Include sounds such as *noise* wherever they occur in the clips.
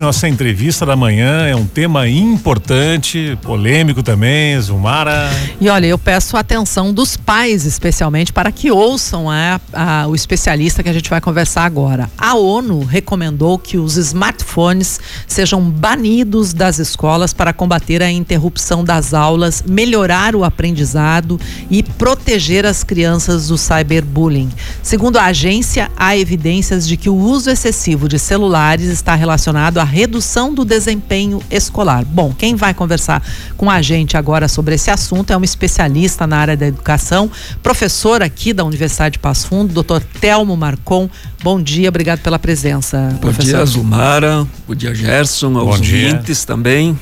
Nossa entrevista da manhã é um tema importante, polêmico também, Zumara. E olha, eu peço atenção dos pais, especialmente, para que ouçam a, a, o especialista que a gente vai conversar agora. A ONU recomendou que os smartphones sejam banidos das escolas para combater a interrupção das aulas, melhorar o aprendizado e proteger as crianças do cyberbullying. Segundo a agência, há evidências de que o uso excessivo de celulares está relacionado a redução do desempenho escolar. Bom, quem vai conversar com a gente agora sobre esse assunto é um especialista na área da educação, professor aqui da Universidade de Passo Fundo, doutor Telmo Marcon. Bom dia, obrigado pela presença, Bom professor. dia, Zumara. Bom dia, Gerson, aos ouvintes também.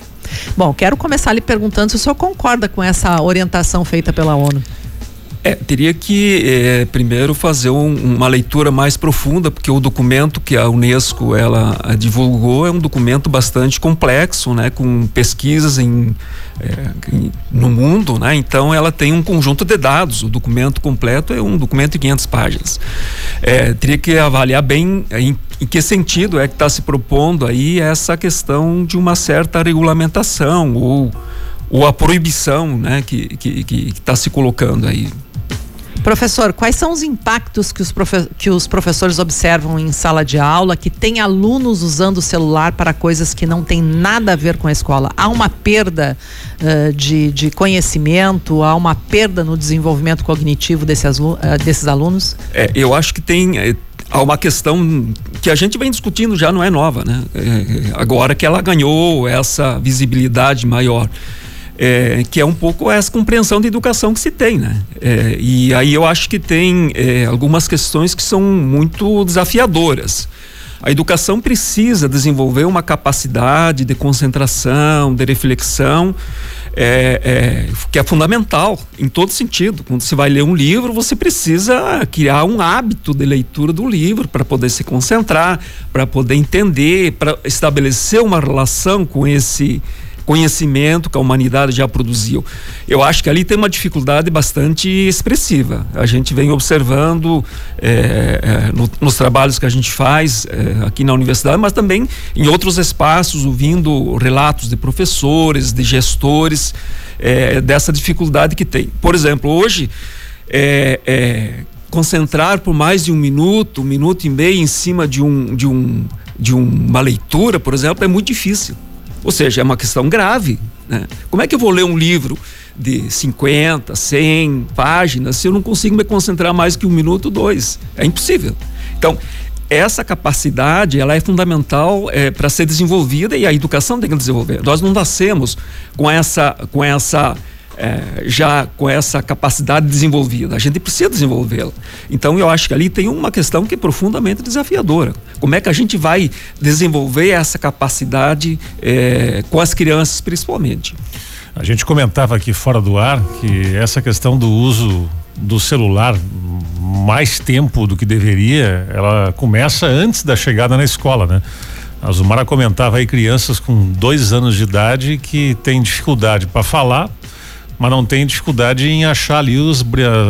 Bom, quero começar lhe perguntando se o senhor concorda com essa orientação feita pela ONU. É, teria que é, primeiro fazer um, uma leitura mais profunda, porque o documento que a Unesco ela divulgou é um documento bastante complexo, né, com pesquisas em, é, em, no mundo, né, então ela tem um conjunto de dados. O documento completo é um documento de 500 páginas. É, teria que avaliar bem em, em que sentido é que está se propondo aí essa questão de uma certa regulamentação ou ou a proibição né, que está que, que, tá se colocando aí. Professor, quais são os impactos que os, profe que os professores observam em sala de aula que tem alunos usando o celular para coisas que não têm nada a ver com a escola? Há uma perda uh, de, de conhecimento, há uma perda no desenvolvimento cognitivo desse uh, desses alunos? É, eu acho que tem. É, há uma questão que a gente vem discutindo já não é nova, né? É, agora que ela ganhou essa visibilidade maior é, que é um pouco essa compreensão de educação que se tem, né? É, e aí eu acho que tem é, algumas questões que são muito desafiadoras. A educação precisa desenvolver uma capacidade de concentração, de reflexão, é, é, que é fundamental em todo sentido. Quando você vai ler um livro, você precisa criar um hábito de leitura do livro para poder se concentrar, para poder entender, para estabelecer uma relação com esse conhecimento que a humanidade já produziu. Eu acho que ali tem uma dificuldade bastante expressiva. A gente vem observando é, é, no, nos trabalhos que a gente faz é, aqui na universidade, mas também em outros espaços, ouvindo relatos de professores, de gestores, dessa dificuldade que tem. Por exemplo, hoje, concentrar por mais de um minuto, um minuto e meio em cima de um, de um de uma leitura, por exemplo, é muito difícil. Ou seja, é uma questão grave. Né? Como é que eu vou ler um livro de 50, 100 páginas se eu não consigo me concentrar mais que um minuto, dois? É impossível. Então, essa capacidade ela é fundamental é, para ser desenvolvida e a educação tem que desenvolver. Nós não nascemos com essa, com essa é, já com essa capacidade desenvolvida. A gente precisa desenvolvê-la. Então, eu acho que ali tem uma questão que é profundamente desafiadora. Como é que a gente vai desenvolver essa capacidade é, com as crianças, principalmente? A gente comentava aqui fora do ar que essa questão do uso do celular mais tempo do que deveria, ela começa antes da chegada na escola, né? A Zumara comentava aí crianças com dois anos de idade que têm dificuldade para falar, mas não tem dificuldade em achar ali os,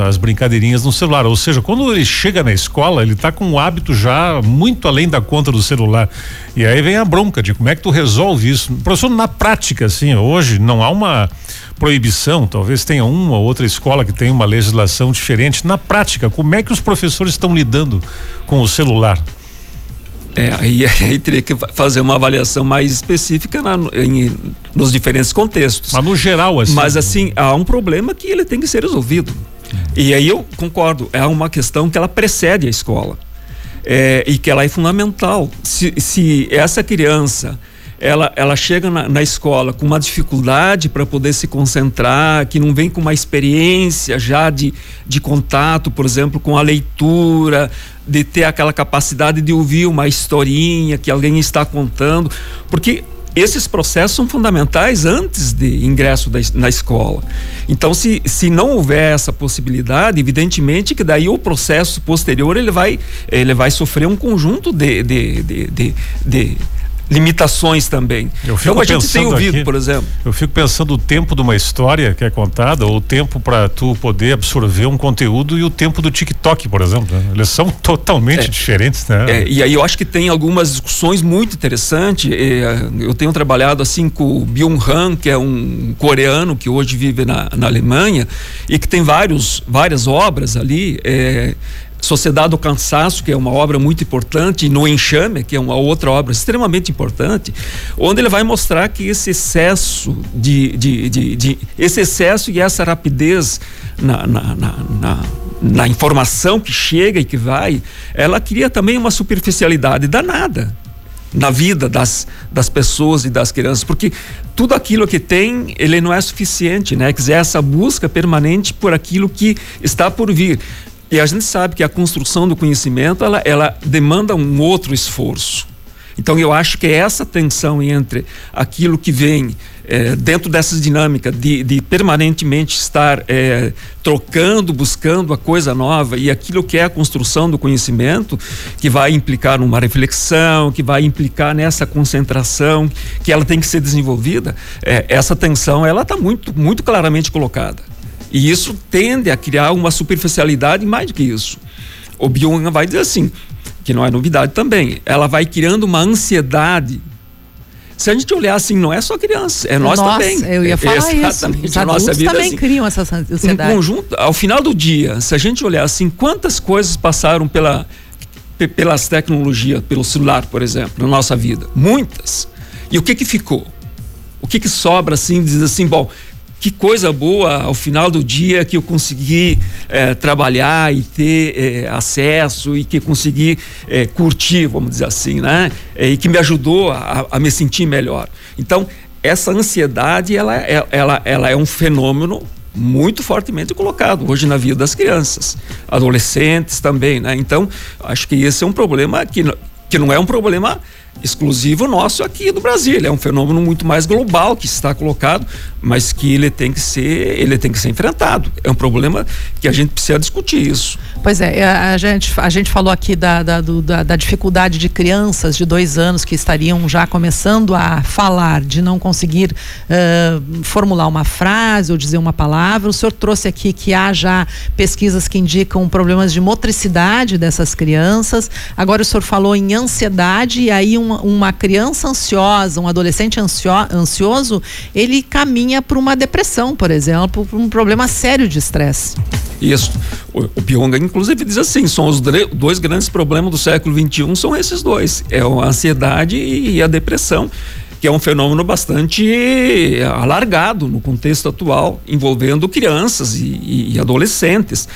as brincadeirinhas no celular. Ou seja, quando ele chega na escola, ele está com um hábito já muito além da conta do celular. E aí vem a bronca de como é que tu resolve isso. Professor, na prática, assim, hoje não há uma proibição, talvez tenha uma ou outra escola que tenha uma legislação diferente. Na prática, como é que os professores estão lidando com o celular? É, aí, *laughs* aí, teria que fazer uma avaliação mais específica na, em, nos diferentes contextos. Mas no geral, assim. Mas assim, há um problema que ele tem que ser resolvido. E aí eu concordo, é uma questão que ela precede a escola. É, e que ela é fundamental. Se, se essa criança ela, ela chega na, na escola com uma dificuldade para poder se concentrar, que não vem com uma experiência já de, de contato, por exemplo, com a leitura, de ter aquela capacidade de ouvir uma historinha que alguém está contando, porque esses processos são fundamentais antes de ingresso da, na escola. Então, se, se não houver essa possibilidade, evidentemente que daí o processo posterior ele vai, ele vai sofrer um conjunto de, de, de, de, de limitações também. então a gente tem ouvido, aqui, por exemplo. Eu fico pensando o tempo de uma história que é contada, ou o tempo para tu poder absorver um conteúdo e o tempo do TikTok, por exemplo. Né? Eles são *laughs* totalmente é, diferentes, né? É, e aí eu acho que tem algumas discussões muito interessantes. É, eu tenho trabalhado assim com o Byung Han, que é um coreano que hoje vive na, na Alemanha e que tem vários, várias obras ali. É, Sociedade do Cansaço, que é uma obra muito importante, e No Enxame, que é uma outra obra extremamente importante, onde ele vai mostrar que esse excesso de, de, de, de esse excesso e essa rapidez na, na, na, na, na informação que chega e que vai, ela cria também uma superficialidade danada na vida das, das pessoas e das crianças, porque tudo aquilo que tem, ele não é suficiente, né? Quer dizer, essa busca permanente por aquilo que está por vir. E a gente sabe que a construção do conhecimento ela, ela demanda um outro esforço. Então eu acho que é essa tensão entre aquilo que vem é, dentro dessa dinâmica de, de permanentemente estar é, trocando, buscando a coisa nova e aquilo que é a construção do conhecimento, que vai implicar numa reflexão, que vai implicar nessa concentração, que ela tem que ser desenvolvida, é, essa tensão ela está muito, muito claramente colocada. E isso tende a criar uma superficialidade mais do que isso. O Byung vai dizer assim, que não é novidade também, ela vai criando uma ansiedade. Se a gente olhar assim, não é só criança, é nós Nossa, também. Eu ia falar é, isso. Os adultos vida, também assim, criam essa ansiedade. Um conjunto, ao final do dia, se a gente olhar assim, quantas coisas passaram pela, pelas tecnologias, pelo celular, por exemplo, na nossa vida? Muitas. E o que que ficou? O que que sobra assim, diz assim, bom, que coisa boa ao final do dia que eu consegui é, trabalhar e ter é, acesso e que consegui é, curtir, vamos dizer assim, né? e que me ajudou a, a, me sentir melhor. Então, essa ansiedade, ela, ela, ela é um fenômeno muito fortemente colocado hoje na vida das crianças, adolescentes também, né? Então, acho que esse é um problema que, que não é um problema exclusivo nosso aqui do Brasil. Ele é um fenômeno muito mais global que está colocado, mas que ele tem que ser, ele tem que ser enfrentado. É um problema que a gente precisa discutir isso. Pois é, a gente, a gente falou aqui da, da, do, da, da dificuldade de crianças de dois anos que estariam já começando a falar, de não conseguir uh, formular uma frase ou dizer uma palavra. O senhor trouxe aqui que há já pesquisas que indicam problemas de motricidade dessas crianças. Agora o senhor falou em ansiedade e aí um uma, criança ansiosa, um adolescente ansio, ansioso, ele caminha para uma depressão, por exemplo, para um problema sério de estresse. Isso. O, o Pionga, inclusive, diz assim: são os dois grandes problemas do século XXI, são esses dois: é a ansiedade e a depressão que é um fenômeno bastante alargado no contexto atual, envolvendo crianças e, e adolescentes.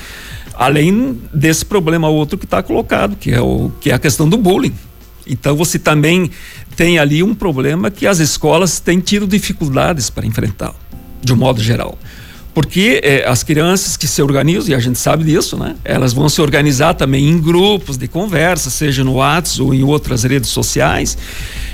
Além desse problema outro que está colocado, que é, o, que é a questão do bullying. Então você também tem ali um problema que as escolas têm tido dificuldades para enfrentar, de um modo geral. Porque eh, as crianças que se organizam, e a gente sabe disso, né? Elas vão se organizar também em grupos de conversa, seja no WhatsApp ou em outras redes sociais.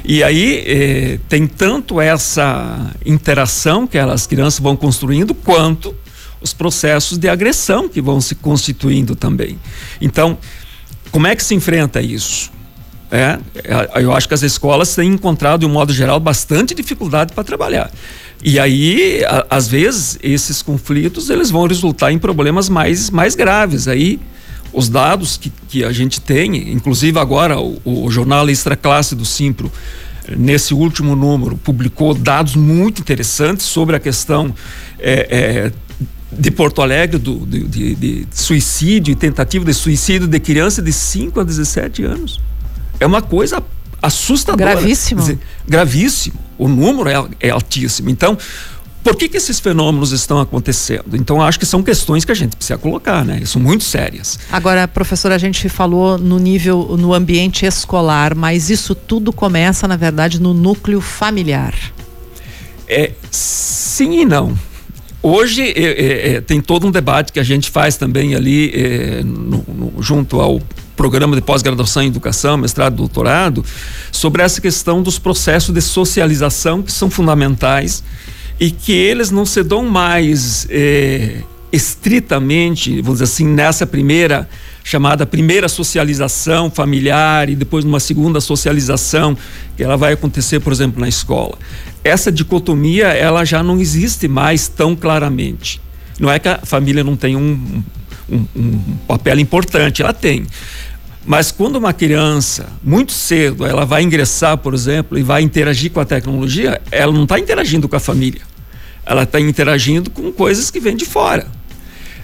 E aí eh, tem tanto essa interação que elas, as crianças vão construindo, quanto os processos de agressão que vão se constituindo também. Então, como é que se enfrenta isso? É, é, eu acho que as escolas têm encontrado, de um modo geral, bastante dificuldade para trabalhar. E aí, a, às vezes, esses conflitos eles vão resultar em problemas mais, mais graves. Aí, os dados que, que a gente tem, inclusive agora o, o jornal Extra Classe do Simpro, nesse último número, publicou dados muito interessantes sobre a questão é, é, de Porto Alegre, do, de, de, de suicídio e tentativa de suicídio de criança de 5 a 17 anos é uma coisa assustadora. Gravíssimo. Dizer, gravíssimo. O número é, é altíssimo. Então, por que, que esses fenômenos estão acontecendo? Então, acho que são questões que a gente precisa colocar, né? São muito sérias. Agora, professora, a gente falou no nível, no ambiente escolar, mas isso tudo começa, na verdade, no núcleo familiar. É, sim e não. Hoje é, é, é tem todo um debate que a gente faz também ali é, no, no, junto ao programa de pós-graduação em educação, mestrado, doutorado, sobre essa questão dos processos de socialização que são fundamentais e que eles não se dão mais é, estritamente, vamos dizer assim, nessa primeira chamada primeira socialização familiar e depois numa segunda socialização que ela vai acontecer, por exemplo, na escola. Essa dicotomia ela já não existe mais tão claramente. Não é que a família não tem um, um, um papel importante, ela tem. Mas quando uma criança, muito cedo, ela vai ingressar, por exemplo, e vai interagir com a tecnologia, ela não está interagindo com a família. Ela está interagindo com coisas que vêm de fora.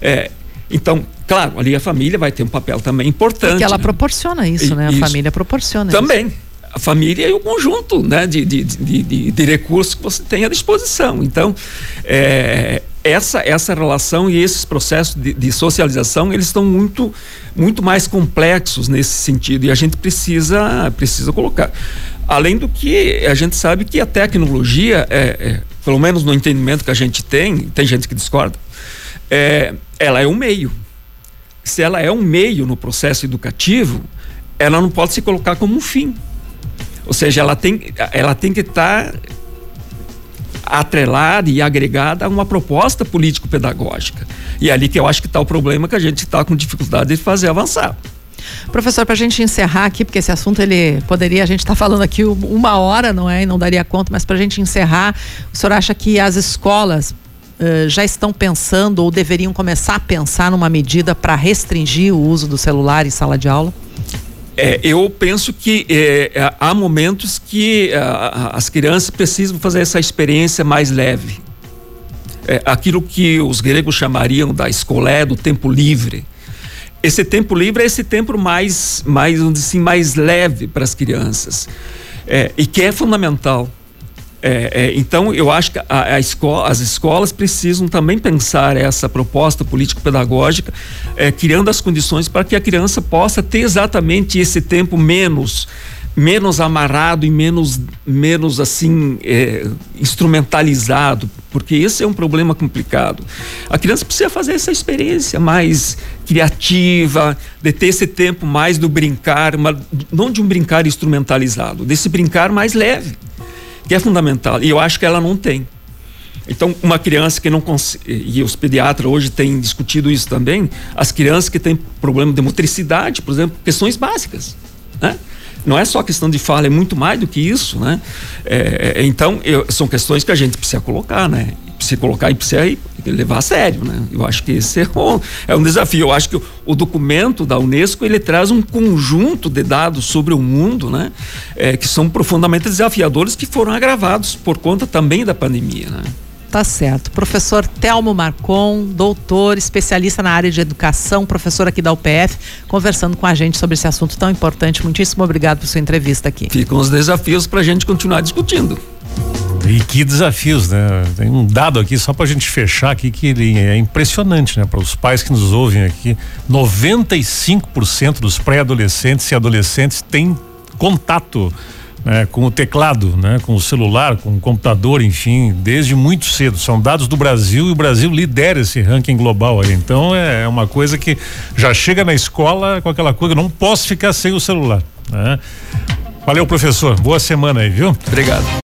É, então, claro, ali a família vai ter um papel também importante. Porque ela né? proporciona isso, né? A isso. família proporciona também. Isso. A família e o conjunto né, de, de, de, de, de recursos que você tem à disposição. Então, é, essa, essa relação e esses processos de, de, socialização eles estão muito muito mais complexos nesse sentido e a gente precisa precisa colocar. Além do que a gente sabe que a tecnologia é, é pelo menos no entendimento que a gente tem tem gente que discorda é, ela é um meio. Se ela é um meio no processo educativo ela não pode se colocar como um fim. Ou seja ela tem ela tem que estar tá atrelada e agregada a uma proposta político-pedagógica. E é ali que eu acho que está o problema que a gente está com dificuldade de fazer avançar. Professor, para a gente encerrar aqui, porque esse assunto ele poderia, a gente está falando aqui uma hora, não é? E não daria conta, mas para a gente encerrar, o senhor acha que as escolas uh, já estão pensando ou deveriam começar a pensar numa medida para restringir o uso do celular em sala de aula? É, eu penso que é, é há momentos que é, as crianças precisam fazer essa experiência mais leve. É, aquilo que os gregos chamariam da escolé, do tempo livre. Esse tempo livre é esse tempo mais, mais, assim, mais leve para as crianças. É, e que é fundamental. É, é, então, eu acho que a, a escola, as escolas precisam também pensar essa proposta político-pedagógica, é, criando as condições para que a criança possa ter exatamente esse tempo menos menos amarrado e menos menos assim é, instrumentalizado porque esse é um problema complicado. A criança precisa fazer essa experiência mais criativa de ter esse tempo mais do brincar uma, não de um brincar instrumentalizado desse brincar mais leve que é fundamental. E eu acho que ela não tem. Então, uma criança que não consegue, e os pediatras hoje têm discutido isso também, as crianças que têm problema de motricidade, por exemplo, questões básicas, né? Não é só questão de fala, é muito mais do que isso, né? É, é então, eu, são questões que a gente precisa colocar, né? se colocar e precisa levar a sério, né? Eu acho que esse *laughs* é um, é um desafio. Eu acho que o, o, documento da Unesco ele traz um conjunto de dados sobre o mundo, né? É, que são profundamente desafiadores que foram agravados por conta também da pandemia, né? Tá certo. Professor Telmo Marcon, doutor, especialista na área de educação, professor aqui da UPF, conversando com a gente sobre esse assunto tão importante. Muitíssimo obrigado por sua entrevista aqui. Ficam os desafios para a gente continuar discutindo. E que desafios, né? Tem um dado aqui só para a gente fechar aqui que ele é impressionante, né? Para os pais que nos ouvem aqui, 95% dos pré-adolescentes e adolescentes têm contato né, com o teclado, né, com o celular, com o computador, enfim, desde muito cedo. São dados do Brasil e o Brasil lidera esse ranking global aí. Então é, é uma coisa que já chega na escola com aquela coisa, não posso ficar sem o celular. Né? Valeu, professor. Boa semana aí, viu? Obrigado.